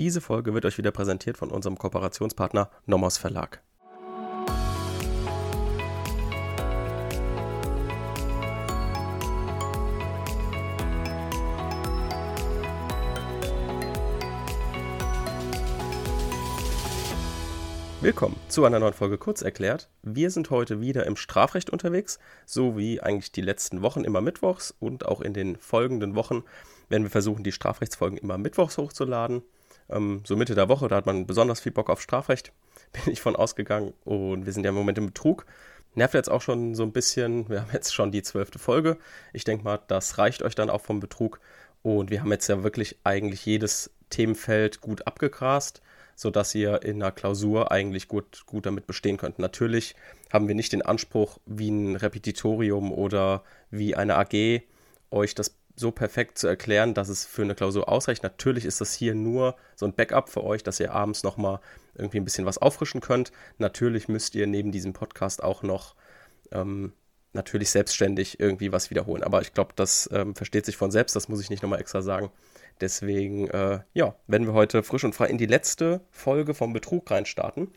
Diese Folge wird euch wieder präsentiert von unserem Kooperationspartner Nomos Verlag. Willkommen zu einer neuen Folge Kurz erklärt. Wir sind heute wieder im Strafrecht unterwegs, so wie eigentlich die letzten Wochen immer mittwochs und auch in den folgenden Wochen werden wir versuchen, die Strafrechtsfolgen immer mittwochs hochzuladen. Ähm, so Mitte der Woche, da hat man besonders viel Bock auf Strafrecht, bin ich von ausgegangen und wir sind ja im Moment im Betrug. Nervt jetzt auch schon so ein bisschen, wir haben jetzt schon die zwölfte Folge. Ich denke mal, das reicht euch dann auch vom Betrug und wir haben jetzt ja wirklich eigentlich jedes Themenfeld gut abgegrast sodass ihr in einer Klausur eigentlich gut, gut damit bestehen könnt. Natürlich haben wir nicht den Anspruch, wie ein Repetitorium oder wie eine AG euch das so perfekt zu erklären, dass es für eine Klausur ausreicht. Natürlich ist das hier nur so ein Backup für euch, dass ihr abends nochmal irgendwie ein bisschen was auffrischen könnt. Natürlich müsst ihr neben diesem Podcast auch noch ähm, natürlich selbstständig irgendwie was wiederholen. Aber ich glaube, das ähm, versteht sich von selbst, das muss ich nicht nochmal extra sagen. Deswegen, äh, ja, werden wir heute frisch und frei in die letzte Folge vom Betrug reinstarten.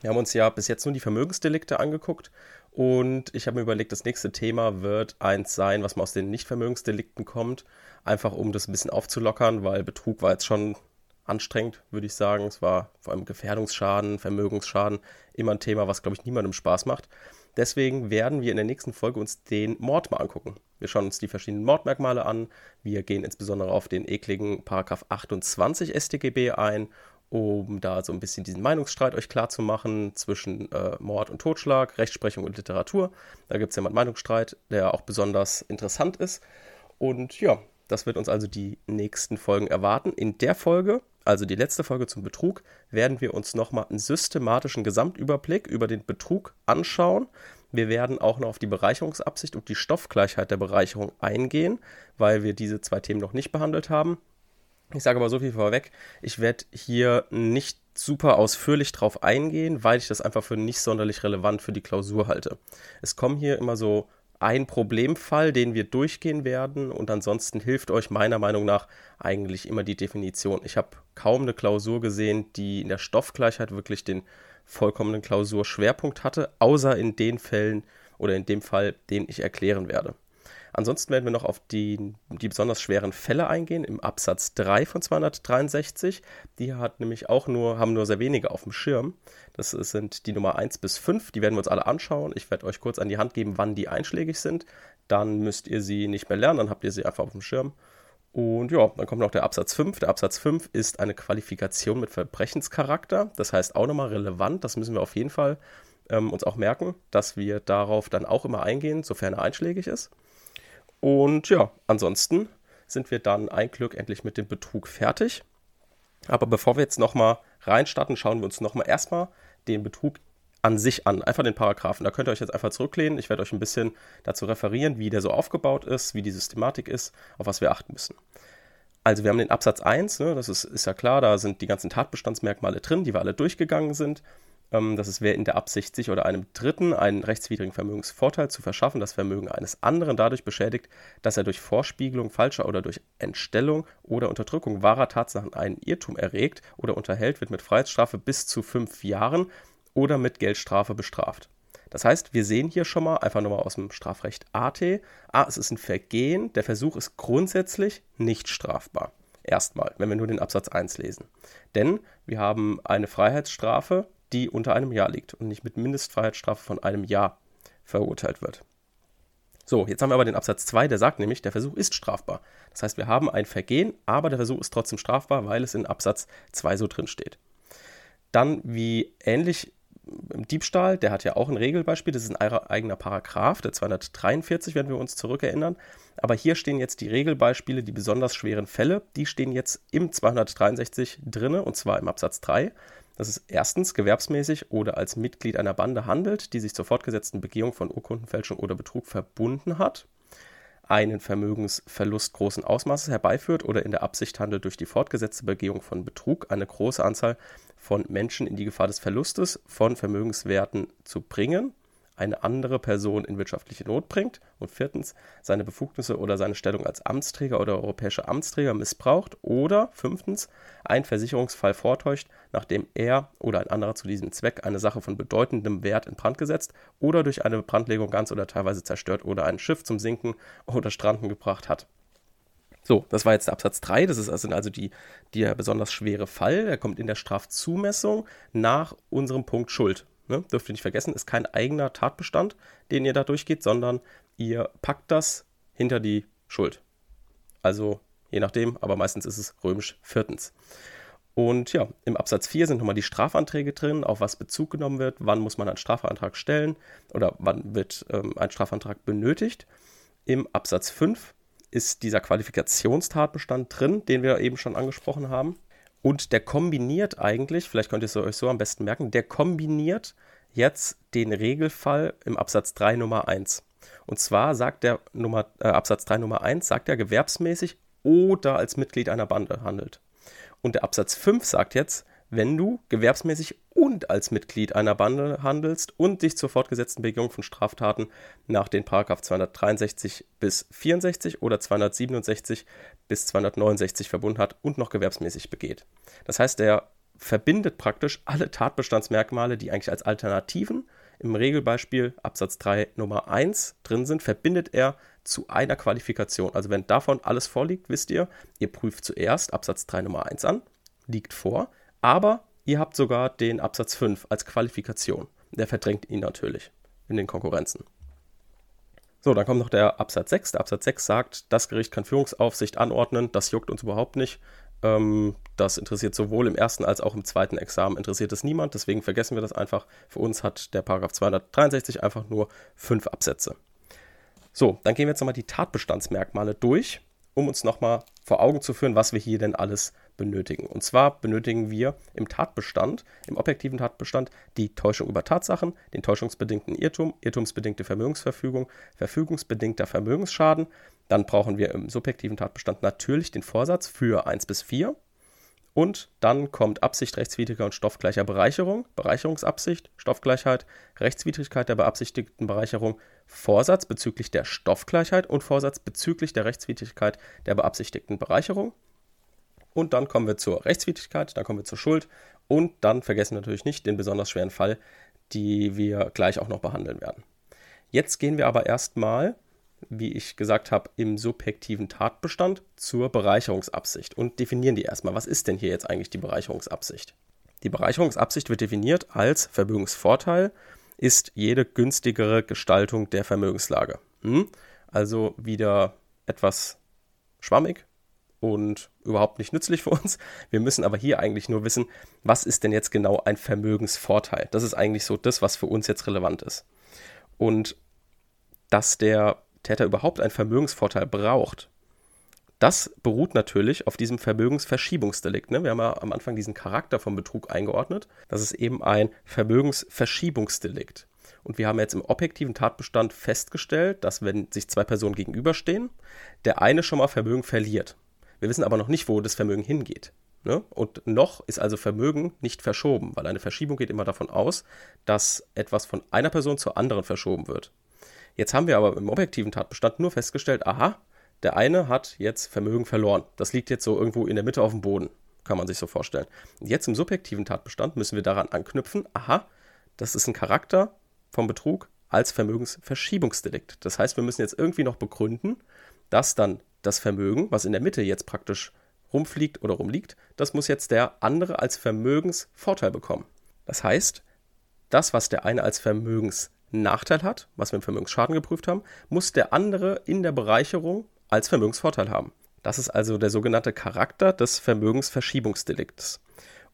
Wir haben uns ja bis jetzt nur die Vermögensdelikte angeguckt und ich habe mir überlegt, das nächste Thema wird eins sein, was mal aus den Nicht-Vermögensdelikten kommt. Einfach um das ein bisschen aufzulockern, weil Betrug war jetzt schon anstrengend, würde ich sagen. Es war vor allem Gefährdungsschaden, Vermögensschaden immer ein Thema, was, glaube ich, niemandem Spaß macht. Deswegen werden wir in der nächsten Folge uns den Mord mal angucken. Wir schauen uns die verschiedenen Mordmerkmale an. Wir gehen insbesondere auf den ekligen Paragraph 28 StGB ein, um da so ein bisschen diesen Meinungsstreit euch klar zu machen zwischen äh, Mord und Totschlag, Rechtsprechung und Literatur. Da gibt es ja mal einen Meinungsstreit, der auch besonders interessant ist. Und ja, das wird uns also die nächsten Folgen erwarten. In der Folge also die letzte Folge zum Betrug, werden wir uns nochmal einen systematischen Gesamtüberblick über den Betrug anschauen. Wir werden auch noch auf die Bereicherungsabsicht und die Stoffgleichheit der Bereicherung eingehen, weil wir diese zwei Themen noch nicht behandelt haben. Ich sage aber so viel vorweg, ich werde hier nicht super ausführlich drauf eingehen, weil ich das einfach für nicht sonderlich relevant für die Klausur halte. Es kommen hier immer so ein Problemfall, den wir durchgehen werden und ansonsten hilft euch meiner Meinung nach eigentlich immer die Definition. Ich habe kaum eine Klausur gesehen, die in der Stoffgleichheit wirklich den vollkommenen Klausurschwerpunkt hatte, außer in den Fällen oder in dem Fall, den ich erklären werde. Ansonsten werden wir noch auf die, die besonders schweren Fälle eingehen im Absatz 3 von 263. Die hat nämlich auch nur, haben nur sehr wenige auf dem Schirm. Das sind die Nummer 1 bis 5. Die werden wir uns alle anschauen. Ich werde euch kurz an die Hand geben, wann die einschlägig sind. Dann müsst ihr sie nicht mehr lernen, dann habt ihr sie einfach auf dem Schirm. Und ja, dann kommt noch der Absatz 5. Der Absatz 5 ist eine Qualifikation mit Verbrechenscharakter. Das heißt auch nochmal relevant. Das müssen wir auf jeden Fall ähm, uns auch merken, dass wir darauf dann auch immer eingehen, sofern er einschlägig ist. Und ja, ansonsten sind wir dann ein Glück endlich mit dem Betrug fertig. Aber bevor wir jetzt nochmal reinstarten, schauen wir uns nochmal erstmal den Betrug an sich an, einfach den Paragraphen. Da könnt ihr euch jetzt einfach zurücklehnen. Ich werde euch ein bisschen dazu referieren, wie der so aufgebaut ist, wie die Systematik ist, auf was wir achten müssen. Also wir haben den Absatz 1, ne, das ist, ist ja klar, da sind die ganzen Tatbestandsmerkmale drin, die wir alle durchgegangen sind. Ähm, das ist, wer in der Absicht, sich oder einem Dritten einen rechtswidrigen Vermögensvorteil zu verschaffen, das Vermögen eines anderen dadurch beschädigt, dass er durch Vorspiegelung falscher oder durch Entstellung oder Unterdrückung wahrer Tatsachen einen Irrtum erregt oder unterhält, wird mit Freiheitsstrafe bis zu fünf Jahren oder mit Geldstrafe bestraft. Das heißt, wir sehen hier schon mal, einfach nochmal aus dem Strafrecht AT, ah, es ist ein Vergehen, der Versuch ist grundsätzlich nicht strafbar. Erstmal, wenn wir nur den Absatz 1 lesen. Denn wir haben eine Freiheitsstrafe, die unter einem Jahr liegt und nicht mit Mindestfreiheitsstrafe von einem Jahr verurteilt wird. So, jetzt haben wir aber den Absatz 2, der sagt nämlich, der Versuch ist strafbar. Das heißt, wir haben ein Vergehen, aber der Versuch ist trotzdem strafbar, weil es in Absatz 2 so drin steht. Dann, wie ähnlich im Diebstahl, der hat ja auch ein Regelbeispiel, das ist ein eigener Paragraph, der 243, wenn wir uns zurückerinnern. Aber hier stehen jetzt die Regelbeispiele, die besonders schweren Fälle, die stehen jetzt im 263 drinne und zwar im Absatz 3 dass es erstens gewerbsmäßig oder als Mitglied einer Bande handelt, die sich zur fortgesetzten Begehung von Urkundenfälschung oder Betrug verbunden hat, einen Vermögensverlust großen Ausmaßes herbeiführt oder in der Absicht handelt, durch die fortgesetzte Begehung von Betrug eine große Anzahl von Menschen in die Gefahr des Verlustes von Vermögenswerten zu bringen, eine andere Person in wirtschaftliche Not bringt und viertens seine Befugnisse oder seine Stellung als Amtsträger oder europäischer Amtsträger missbraucht oder fünftens einen Versicherungsfall vortäuscht, nachdem er oder ein anderer zu diesem Zweck eine Sache von bedeutendem Wert in Brand gesetzt oder durch eine Brandlegung ganz oder teilweise zerstört oder ein Schiff zum Sinken oder Stranden gebracht hat. So, das war jetzt der Absatz 3. Das ist also, die, der besonders schwere Fall. Der kommt in der Strafzumessung nach unserem Punkt Schuld. Ne? Dürft ihr nicht vergessen, ist kein eigener Tatbestand, den ihr da durchgeht, sondern ihr packt das hinter die Schuld. Also je nachdem, aber meistens ist es römisch viertens. Und ja, im Absatz 4 sind nochmal die Strafanträge drin, auf was Bezug genommen wird, wann muss man einen Strafantrag stellen oder wann wird ähm, ein Strafantrag benötigt. Im Absatz 5 ist dieser Qualifikationstatbestand drin, den wir eben schon angesprochen haben. Und der kombiniert eigentlich, vielleicht könnt ihr es euch so am besten merken, der kombiniert jetzt den Regelfall im Absatz 3 Nummer 1. Und zwar sagt der Nummer, äh, Absatz 3 Nummer 1, sagt er gewerbsmäßig oder als Mitglied einer Bande handelt. Und der Absatz 5 sagt jetzt, wenn du gewerbsmäßig und als Mitglied einer Bande handelst und dich zur fortgesetzten Begehung von Straftaten nach den 263 bis 64 oder 267 bis 269 verbunden hat und noch gewerbsmäßig begeht. Das heißt, er verbindet praktisch alle Tatbestandsmerkmale, die eigentlich als Alternativen im Regelbeispiel Absatz 3 Nummer 1 drin sind, verbindet er zu einer Qualifikation. Also wenn davon alles vorliegt, wisst ihr, ihr prüft zuerst Absatz 3 Nummer 1 an, liegt vor, aber ihr habt sogar den Absatz 5 als Qualifikation. Der verdrängt ihn natürlich in den Konkurrenzen. So, dann kommt noch der Absatz 6. Der Absatz 6 sagt, das Gericht kann Führungsaufsicht anordnen. Das juckt uns überhaupt nicht. Ähm, das interessiert sowohl im ersten als auch im zweiten Examen interessiert es niemand. Deswegen vergessen wir das einfach. Für uns hat der Paragraph 263 einfach nur fünf Absätze. So, dann gehen wir jetzt nochmal die Tatbestandsmerkmale durch, um uns nochmal vor Augen zu führen, was wir hier denn alles benötigen. Und zwar benötigen wir im Tatbestand, im objektiven Tatbestand, die Täuschung über Tatsachen, den täuschungsbedingten Irrtum, irrtumsbedingte Vermögensverfügung, verfügungsbedingter Vermögensschaden. Dann brauchen wir im subjektiven Tatbestand natürlich den Vorsatz für 1 bis 4. Und dann kommt Absicht rechtswidriger und stoffgleicher Bereicherung, Bereicherungsabsicht, Stoffgleichheit, Rechtswidrigkeit der beabsichtigten Bereicherung, Vorsatz bezüglich der Stoffgleichheit und Vorsatz bezüglich der Rechtswidrigkeit der beabsichtigten Bereicherung. Und dann kommen wir zur Rechtswidrigkeit, dann kommen wir zur Schuld und dann vergessen wir natürlich nicht den besonders schweren Fall, die wir gleich auch noch behandeln werden. Jetzt gehen wir aber erstmal, wie ich gesagt habe, im subjektiven Tatbestand zur Bereicherungsabsicht und definieren die erstmal. Was ist denn hier jetzt eigentlich die Bereicherungsabsicht? Die Bereicherungsabsicht wird definiert als Vermögensvorteil ist jede günstigere Gestaltung der Vermögenslage. Hm? Also wieder etwas schwammig, und überhaupt nicht nützlich für uns. Wir müssen aber hier eigentlich nur wissen, was ist denn jetzt genau ein Vermögensvorteil? Das ist eigentlich so das, was für uns jetzt relevant ist. Und dass der Täter überhaupt einen Vermögensvorteil braucht, das beruht natürlich auf diesem Vermögensverschiebungsdelikt. Ne? Wir haben ja am Anfang diesen Charakter vom Betrug eingeordnet. Das ist eben ein Vermögensverschiebungsdelikt. Und wir haben jetzt im objektiven Tatbestand festgestellt, dass wenn sich zwei Personen gegenüberstehen, der eine schon mal Vermögen verliert. Wir wissen aber noch nicht, wo das Vermögen hingeht. Ne? Und noch ist also Vermögen nicht verschoben, weil eine Verschiebung geht immer davon aus, dass etwas von einer Person zur anderen verschoben wird. Jetzt haben wir aber im objektiven Tatbestand nur festgestellt, aha, der eine hat jetzt Vermögen verloren. Das liegt jetzt so irgendwo in der Mitte auf dem Boden, kann man sich so vorstellen. Und jetzt im subjektiven Tatbestand müssen wir daran anknüpfen, aha, das ist ein Charakter vom Betrug als Vermögensverschiebungsdelikt. Das heißt, wir müssen jetzt irgendwie noch begründen, dass dann das Vermögen, was in der Mitte jetzt praktisch rumfliegt oder rumliegt, das muss jetzt der andere als Vermögensvorteil bekommen. Das heißt, das, was der eine als Vermögensnachteil hat, was wir im Vermögensschaden geprüft haben, muss der andere in der Bereicherung als Vermögensvorteil haben. Das ist also der sogenannte Charakter des Vermögensverschiebungsdelikts.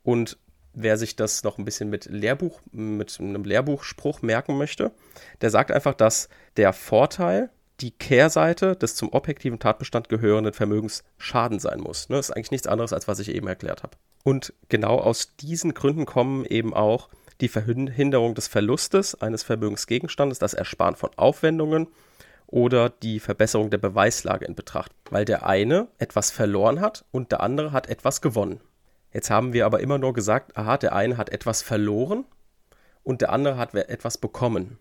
Und wer sich das noch ein bisschen mit Lehrbuch, mit einem Lehrbuchspruch merken möchte, der sagt einfach, dass der Vorteil die Kehrseite des zum objektiven Tatbestand gehörenden Vermögens Schaden sein muss. Ne, das ist eigentlich nichts anderes, als was ich eben erklärt habe. Und genau aus diesen Gründen kommen eben auch die Verhinderung des Verlustes eines Vermögensgegenstandes, das Ersparen von Aufwendungen oder die Verbesserung der Beweislage in Betracht, weil der eine etwas verloren hat und der andere hat etwas gewonnen. Jetzt haben wir aber immer nur gesagt, aha, der eine hat etwas verloren und der andere hat etwas bekommen.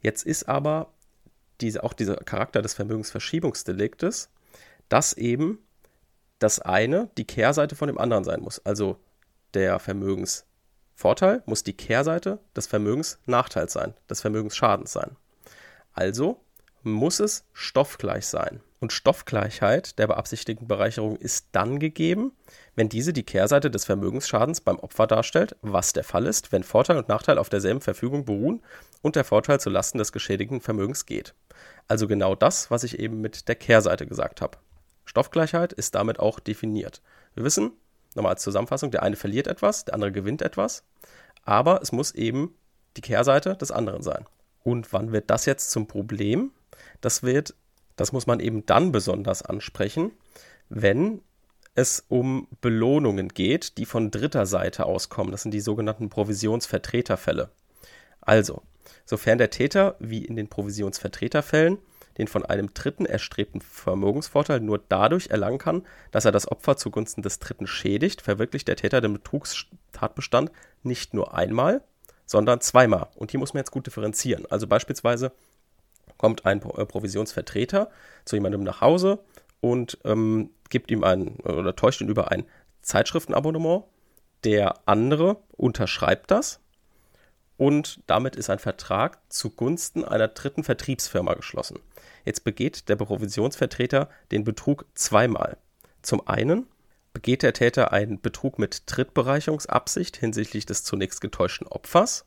Jetzt ist aber diese, auch dieser Charakter des Vermögensverschiebungsdeliktes, dass eben das eine die Kehrseite von dem anderen sein muss. Also der Vermögensvorteil muss die Kehrseite des Vermögensnachteils sein, des Vermögensschadens sein. Also muss es stoffgleich sein. Und Stoffgleichheit der beabsichtigten Bereicherung ist dann gegeben, wenn diese die Kehrseite des Vermögensschadens beim Opfer darstellt, was der Fall ist, wenn Vorteil und Nachteil auf derselben Verfügung beruhen und der Vorteil zulasten des geschädigten Vermögens geht. Also genau das, was ich eben mit der Kehrseite gesagt habe. Stoffgleichheit ist damit auch definiert. Wir wissen, nochmal als Zusammenfassung, der eine verliert etwas, der andere gewinnt etwas, aber es muss eben die Kehrseite des anderen sein. Und wann wird das jetzt zum Problem? Das wird, das muss man eben dann besonders ansprechen, wenn es um Belohnungen geht, die von dritter Seite auskommen. Das sind die sogenannten Provisionsvertreterfälle. Also, sofern der Täter, wie in den Provisionsvertreterfällen, den von einem Dritten erstrebten Vermögensvorteil nur dadurch erlangen kann, dass er das Opfer zugunsten des Dritten schädigt, verwirklicht der Täter den Betrugstatbestand nicht nur einmal, sondern zweimal. Und hier muss man jetzt gut differenzieren. Also beispielsweise kommt ein äh, Provisionsvertreter zu jemandem nach Hause und ähm, gibt ihm ein oder täuscht ihn über ein Zeitschriftenabonnement. Der andere unterschreibt das und damit ist ein Vertrag zugunsten einer dritten Vertriebsfirma geschlossen. Jetzt begeht der Provisionsvertreter den Betrug zweimal. Zum einen begeht der Täter einen Betrug mit Trittbereicherungsabsicht hinsichtlich des zunächst getäuschten Opfers.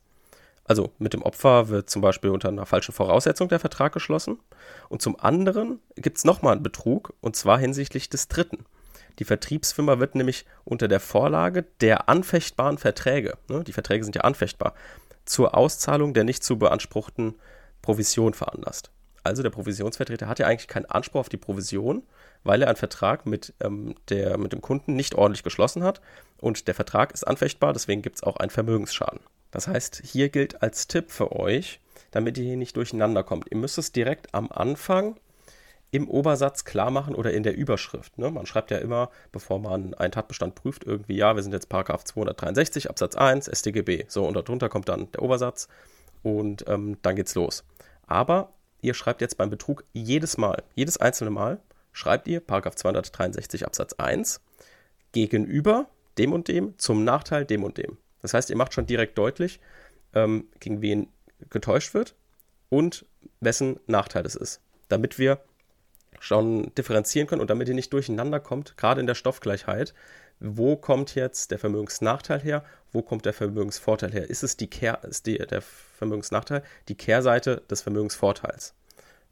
Also mit dem Opfer wird zum Beispiel unter einer falschen Voraussetzung der Vertrag geschlossen. Und zum anderen gibt es nochmal einen Betrug, und zwar hinsichtlich des dritten. Die Vertriebsfirma wird nämlich unter der Vorlage der anfechtbaren Verträge, ne, die Verträge sind ja anfechtbar, zur Auszahlung der nicht zu beanspruchten Provision veranlasst. Also der Provisionsvertreter hat ja eigentlich keinen Anspruch auf die Provision, weil er einen Vertrag mit, ähm, der, mit dem Kunden nicht ordentlich geschlossen hat und der Vertrag ist anfechtbar, deswegen gibt es auch einen Vermögensschaden. Das heißt, hier gilt als Tipp für euch, damit ihr hier nicht durcheinander kommt. Ihr müsst es direkt am Anfang im Obersatz klar machen oder in der Überschrift. Ne? Man schreibt ja immer, bevor man einen Tatbestand prüft, irgendwie, ja, wir sind jetzt Paragraph 263 Absatz 1 StGB. So, und darunter kommt dann der Obersatz und ähm, dann geht's los. Aber ihr schreibt jetzt beim Betrug jedes Mal, jedes einzelne Mal, schreibt ihr Paragraph 263 Absatz 1 gegenüber dem und dem zum Nachteil dem und dem. Das heißt, ihr macht schon direkt deutlich, ähm, gegen wen getäuscht wird und wessen Nachteil es ist, damit wir schon differenzieren können und damit ihr nicht durcheinander kommt, gerade in der Stoffgleichheit, wo kommt jetzt der Vermögensnachteil her, wo kommt der Vermögensvorteil her? Ist es die Kehr, ist die, der Vermögensnachteil die Kehrseite des Vermögensvorteils?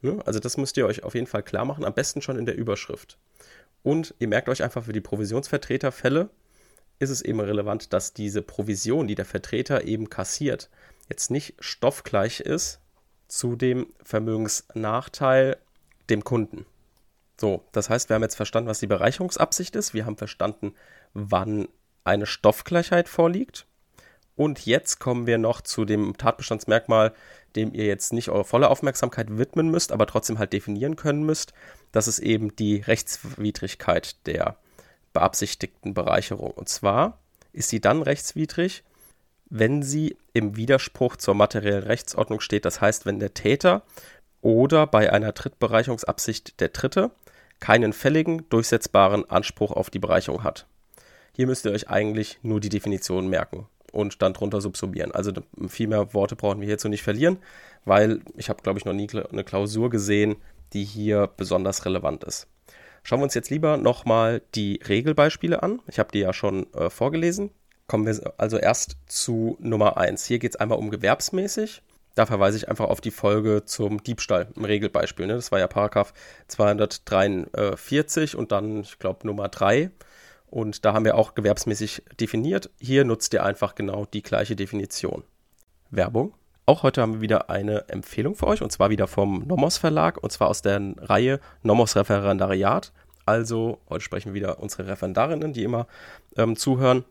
Ne? Also das müsst ihr euch auf jeden Fall klar machen, am besten schon in der Überschrift. Und ihr merkt euch einfach für die Provisionsvertreterfälle, ist es eben relevant, dass diese Provision, die der Vertreter eben kassiert, jetzt nicht stoffgleich ist zu dem Vermögensnachteil dem Kunden. So, das heißt, wir haben jetzt verstanden, was die Bereicherungsabsicht ist. Wir haben verstanden, wann eine Stoffgleichheit vorliegt. Und jetzt kommen wir noch zu dem Tatbestandsmerkmal, dem ihr jetzt nicht eure volle Aufmerksamkeit widmen müsst, aber trotzdem halt definieren können müsst. Das ist eben die Rechtswidrigkeit der beabsichtigten Bereicherung. Und zwar ist sie dann rechtswidrig, wenn sie im Widerspruch zur materiellen Rechtsordnung steht. Das heißt, wenn der Täter oder bei einer Drittbereicherungsabsicht der Dritte keinen fälligen, durchsetzbaren Anspruch auf die Bereicherung hat. Hier müsst ihr euch eigentlich nur die Definition merken und dann drunter subsumieren. Also viel mehr Worte brauchen wir hierzu nicht verlieren, weil ich habe, glaube ich, noch nie eine Klausur gesehen, die hier besonders relevant ist. Schauen wir uns jetzt lieber nochmal die Regelbeispiele an. Ich habe die ja schon äh, vorgelesen. Kommen wir also erst zu Nummer 1. Hier geht es einmal um gewerbsmäßig da verweise ich einfach auf die Folge zum Diebstahl im Regelbeispiel. Ne? Das war ja Paragraph 243 und dann, ich glaube, Nummer 3. Und da haben wir auch gewerbsmäßig definiert. Hier nutzt ihr einfach genau die gleiche Definition. Werbung. Auch heute haben wir wieder eine Empfehlung für euch und zwar wieder vom Nomos Verlag und zwar aus der Reihe Nomos Referendariat. Also heute sprechen wieder unsere Referendarinnen, die immer ähm, zuhören.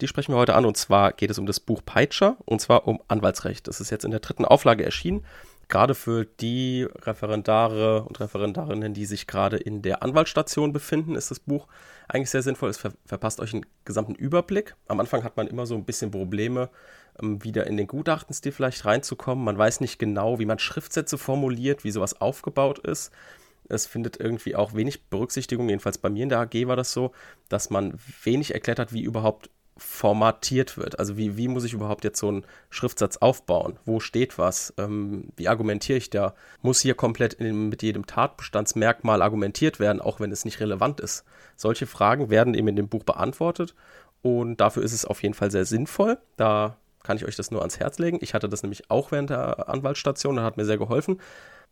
Die sprechen wir heute an und zwar geht es um das Buch Peitscher und zwar um Anwaltsrecht. Das ist jetzt in der dritten Auflage erschienen. gerade für die Referendare und Referendarinnen, die sich gerade in der Anwaltsstation befinden, ist das Buch eigentlich sehr sinnvoll. Es ver verpasst euch einen gesamten Überblick. Am Anfang hat man immer so ein bisschen Probleme, ähm, wieder in den Gutachtenstil vielleicht reinzukommen. Man weiß nicht genau, wie man Schriftsätze formuliert, wie sowas aufgebaut ist. Es findet irgendwie auch wenig Berücksichtigung, jedenfalls bei mir in der AG war das so, dass man wenig erklärt hat, wie überhaupt formatiert wird. Also wie, wie muss ich überhaupt jetzt so einen Schriftsatz aufbauen? Wo steht was? Ähm, wie argumentiere ich da? Muss hier komplett in, mit jedem Tatbestandsmerkmal argumentiert werden, auch wenn es nicht relevant ist? Solche Fragen werden eben in dem Buch beantwortet und dafür ist es auf jeden Fall sehr sinnvoll. Da kann ich euch das nur ans Herz legen. Ich hatte das nämlich auch während der Anwaltsstation, das hat mir sehr geholfen.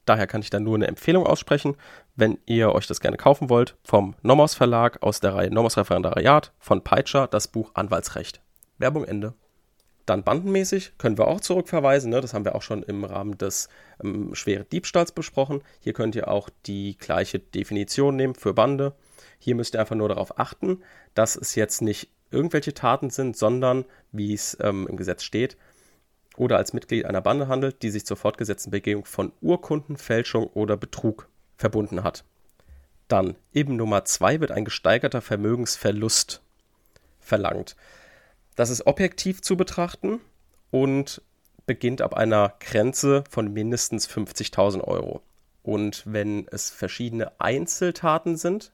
Daher kann ich da nur eine Empfehlung aussprechen, wenn ihr euch das gerne kaufen wollt, vom Nomos Verlag aus der Reihe Nomos Referendariat von Peitscher das Buch Anwaltsrecht. Werbung Ende. Dann bandenmäßig können wir auch zurückverweisen. Ne? Das haben wir auch schon im Rahmen des ähm, schweren Diebstahls besprochen. Hier könnt ihr auch die gleiche Definition nehmen für Bande. Hier müsst ihr einfach nur darauf achten, dass es jetzt nicht irgendwelche Taten sind, sondern, wie es ähm, im Gesetz steht, oder als Mitglied einer Bande handelt, die sich zur fortgesetzten Begehung von Urkunden, Fälschung oder Betrug verbunden hat. Dann, eben Nummer 2 wird ein gesteigerter Vermögensverlust verlangt. Das ist objektiv zu betrachten und beginnt ab einer Grenze von mindestens 50.000 Euro. Und wenn es verschiedene Einzeltaten sind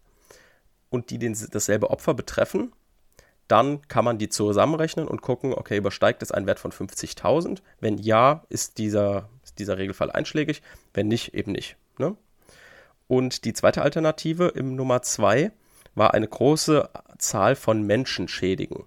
und die den, dasselbe Opfer betreffen, dann kann man die zusammenrechnen und gucken, okay, übersteigt es einen Wert von 50.000? Wenn ja, ist dieser, ist dieser Regelfall einschlägig, wenn nicht, eben nicht. Ne? Und die zweite Alternative im Nummer 2 war eine große Zahl von Menschen schädigen.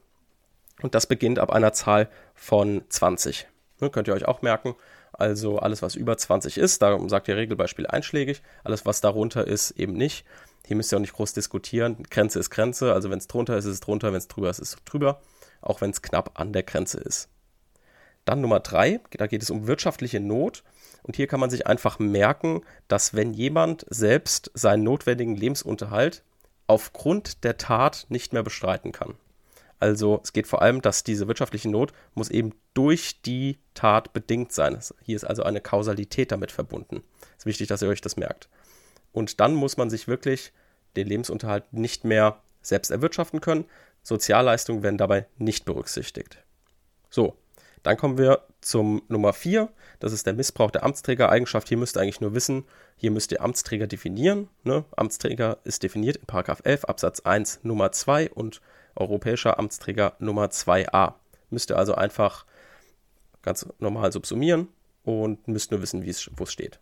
Und das beginnt ab einer Zahl von 20. Ne, könnt ihr euch auch merken. Also alles, was über 20 ist, da sagt ihr Regelbeispiel einschlägig. Alles, was darunter ist, eben nicht. Hier müsst ihr auch nicht groß diskutieren. Grenze ist Grenze, also wenn es drunter ist, ist es drunter, wenn es drüber ist, ist es drüber, auch wenn es knapp an der Grenze ist. Dann Nummer drei, da geht es um wirtschaftliche Not. Und hier kann man sich einfach merken, dass wenn jemand selbst seinen notwendigen Lebensunterhalt aufgrund der Tat nicht mehr bestreiten kann. Also es geht vor allem, dass diese wirtschaftliche Not muss eben durch die Tat bedingt sein. Hier ist also eine Kausalität damit verbunden. Es ist wichtig, dass ihr euch das merkt. Und dann muss man sich wirklich den Lebensunterhalt nicht mehr selbst erwirtschaften können. Sozialleistungen werden dabei nicht berücksichtigt. So, dann kommen wir zum Nummer 4. Das ist der Missbrauch der Amtsträgereigenschaft. Hier müsst ihr eigentlich nur wissen, hier müsst ihr Amtsträger definieren. Ne? Amtsträger ist definiert in 11 Absatz 1 Nummer 2 und europäischer Amtsträger Nummer 2a. Müsst ihr also einfach ganz normal subsumieren und müsst nur wissen, wo es steht.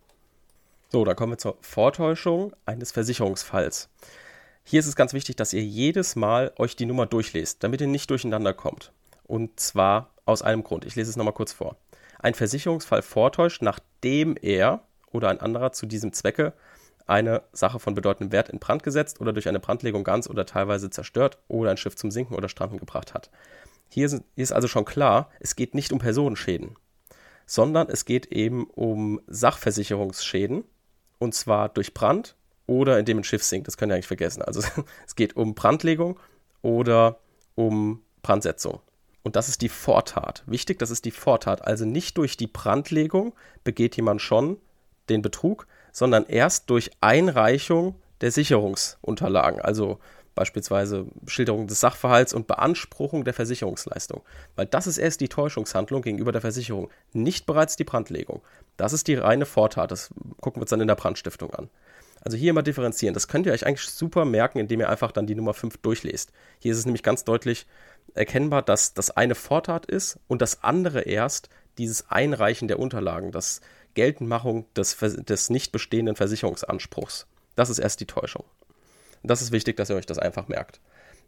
So, dann kommen wir zur Vortäuschung eines Versicherungsfalls. Hier ist es ganz wichtig, dass ihr jedes Mal euch die Nummer durchlest, damit ihr nicht durcheinander kommt. Und zwar aus einem Grund. Ich lese es nochmal kurz vor. Ein Versicherungsfall vortäuscht, nachdem er oder ein anderer zu diesem Zwecke eine Sache von bedeutendem Wert in Brand gesetzt oder durch eine Brandlegung ganz oder teilweise zerstört oder ein Schiff zum Sinken oder Stranden gebracht hat. Hier ist also schon klar, es geht nicht um Personenschäden, sondern es geht eben um Sachversicherungsschäden und zwar durch Brand oder indem ein Schiff sinkt. Das könnt ihr eigentlich vergessen. Also es geht um Brandlegung oder um Brandsetzung. Und das ist die Vortat. Wichtig, das ist die Vortat. Also nicht durch die Brandlegung begeht jemand schon den Betrug, sondern erst durch Einreichung der Sicherungsunterlagen. Also beispielsweise Schilderung des Sachverhalts und Beanspruchung der Versicherungsleistung. Weil das ist erst die Täuschungshandlung gegenüber der Versicherung, nicht bereits die Brandlegung. Das ist die reine Vortat, das gucken wir uns dann in der Brandstiftung an. Also hier immer differenzieren. Das könnt ihr euch eigentlich super merken, indem ihr einfach dann die Nummer 5 durchlest. Hier ist es nämlich ganz deutlich erkennbar, dass das eine Vortat ist und das andere erst dieses Einreichen der Unterlagen, das Geltendmachung des, des nicht bestehenden Versicherungsanspruchs. Das ist erst die Täuschung. Das ist wichtig, dass ihr euch das einfach merkt.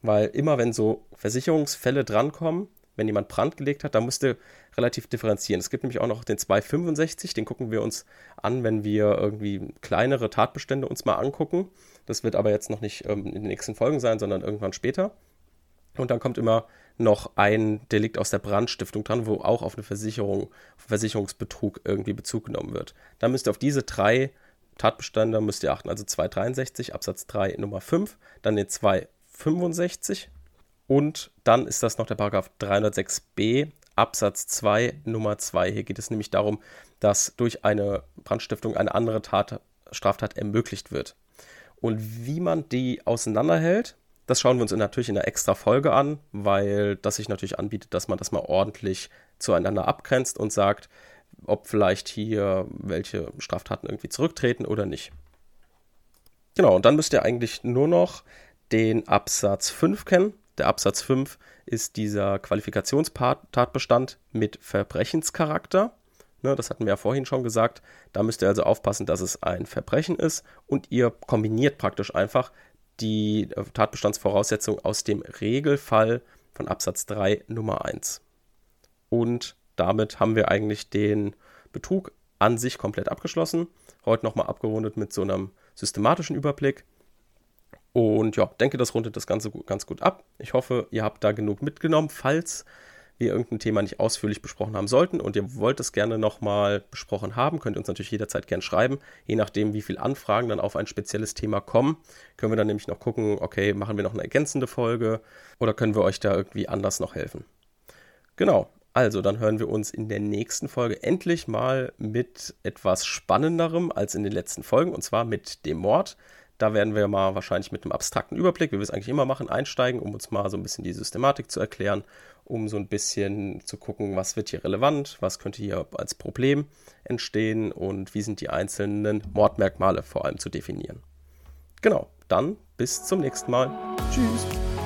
Weil immer, wenn so Versicherungsfälle drankommen, wenn jemand Brand gelegt hat, dann müsst ihr relativ differenzieren. Es gibt nämlich auch noch den 265, den gucken wir uns an, wenn wir irgendwie kleinere Tatbestände uns mal angucken. Das wird aber jetzt noch nicht ähm, in den nächsten Folgen sein, sondern irgendwann später. Und dann kommt immer noch ein Delikt aus der Brandstiftung dran, wo auch auf eine Versicherung, Versicherungsbetrug irgendwie Bezug genommen wird. Da müsst ihr auf diese drei Tatbestände müsst ihr achten. Also 263 Absatz 3 Nummer 5, dann den 265 und dann ist das noch der Paragraph 306b Absatz 2 Nummer 2. Hier geht es nämlich darum, dass durch eine Brandstiftung eine andere Tat, Straftat ermöglicht wird. Und wie man die auseinanderhält, das schauen wir uns natürlich in einer extra Folge an, weil das sich natürlich anbietet, dass man das mal ordentlich zueinander abgrenzt und sagt, ob vielleicht hier welche Straftaten irgendwie zurücktreten oder nicht. Genau, und dann müsst ihr eigentlich nur noch den Absatz 5 kennen. Der Absatz 5 ist dieser Qualifikationstatbestand mit Verbrechenscharakter. Ne, das hatten wir ja vorhin schon gesagt. Da müsst ihr also aufpassen, dass es ein Verbrechen ist und ihr kombiniert praktisch einfach die äh, Tatbestandsvoraussetzung aus dem Regelfall von Absatz 3 Nummer 1. Und damit haben wir eigentlich den Betrug an sich komplett abgeschlossen. Heute nochmal abgerundet mit so einem systematischen Überblick. Und ja, denke, das rundet das Ganze ganz gut ab. Ich hoffe, ihr habt da genug mitgenommen. Falls wir irgendein Thema nicht ausführlich besprochen haben sollten und ihr wollt es gerne nochmal besprochen haben, könnt ihr uns natürlich jederzeit gerne schreiben. Je nachdem, wie viele Anfragen dann auf ein spezielles Thema kommen, können wir dann nämlich noch gucken, okay, machen wir noch eine ergänzende Folge oder können wir euch da irgendwie anders noch helfen. Genau, also dann hören wir uns in der nächsten Folge endlich mal mit etwas Spannenderem als in den letzten Folgen und zwar mit dem Mord. Da werden wir mal wahrscheinlich mit einem abstrakten Überblick, wie wir es eigentlich immer machen, einsteigen, um uns mal so ein bisschen die Systematik zu erklären, um so ein bisschen zu gucken, was wird hier relevant, was könnte hier als Problem entstehen und wie sind die einzelnen Mordmerkmale vor allem zu definieren. Genau, dann bis zum nächsten Mal. Tschüss.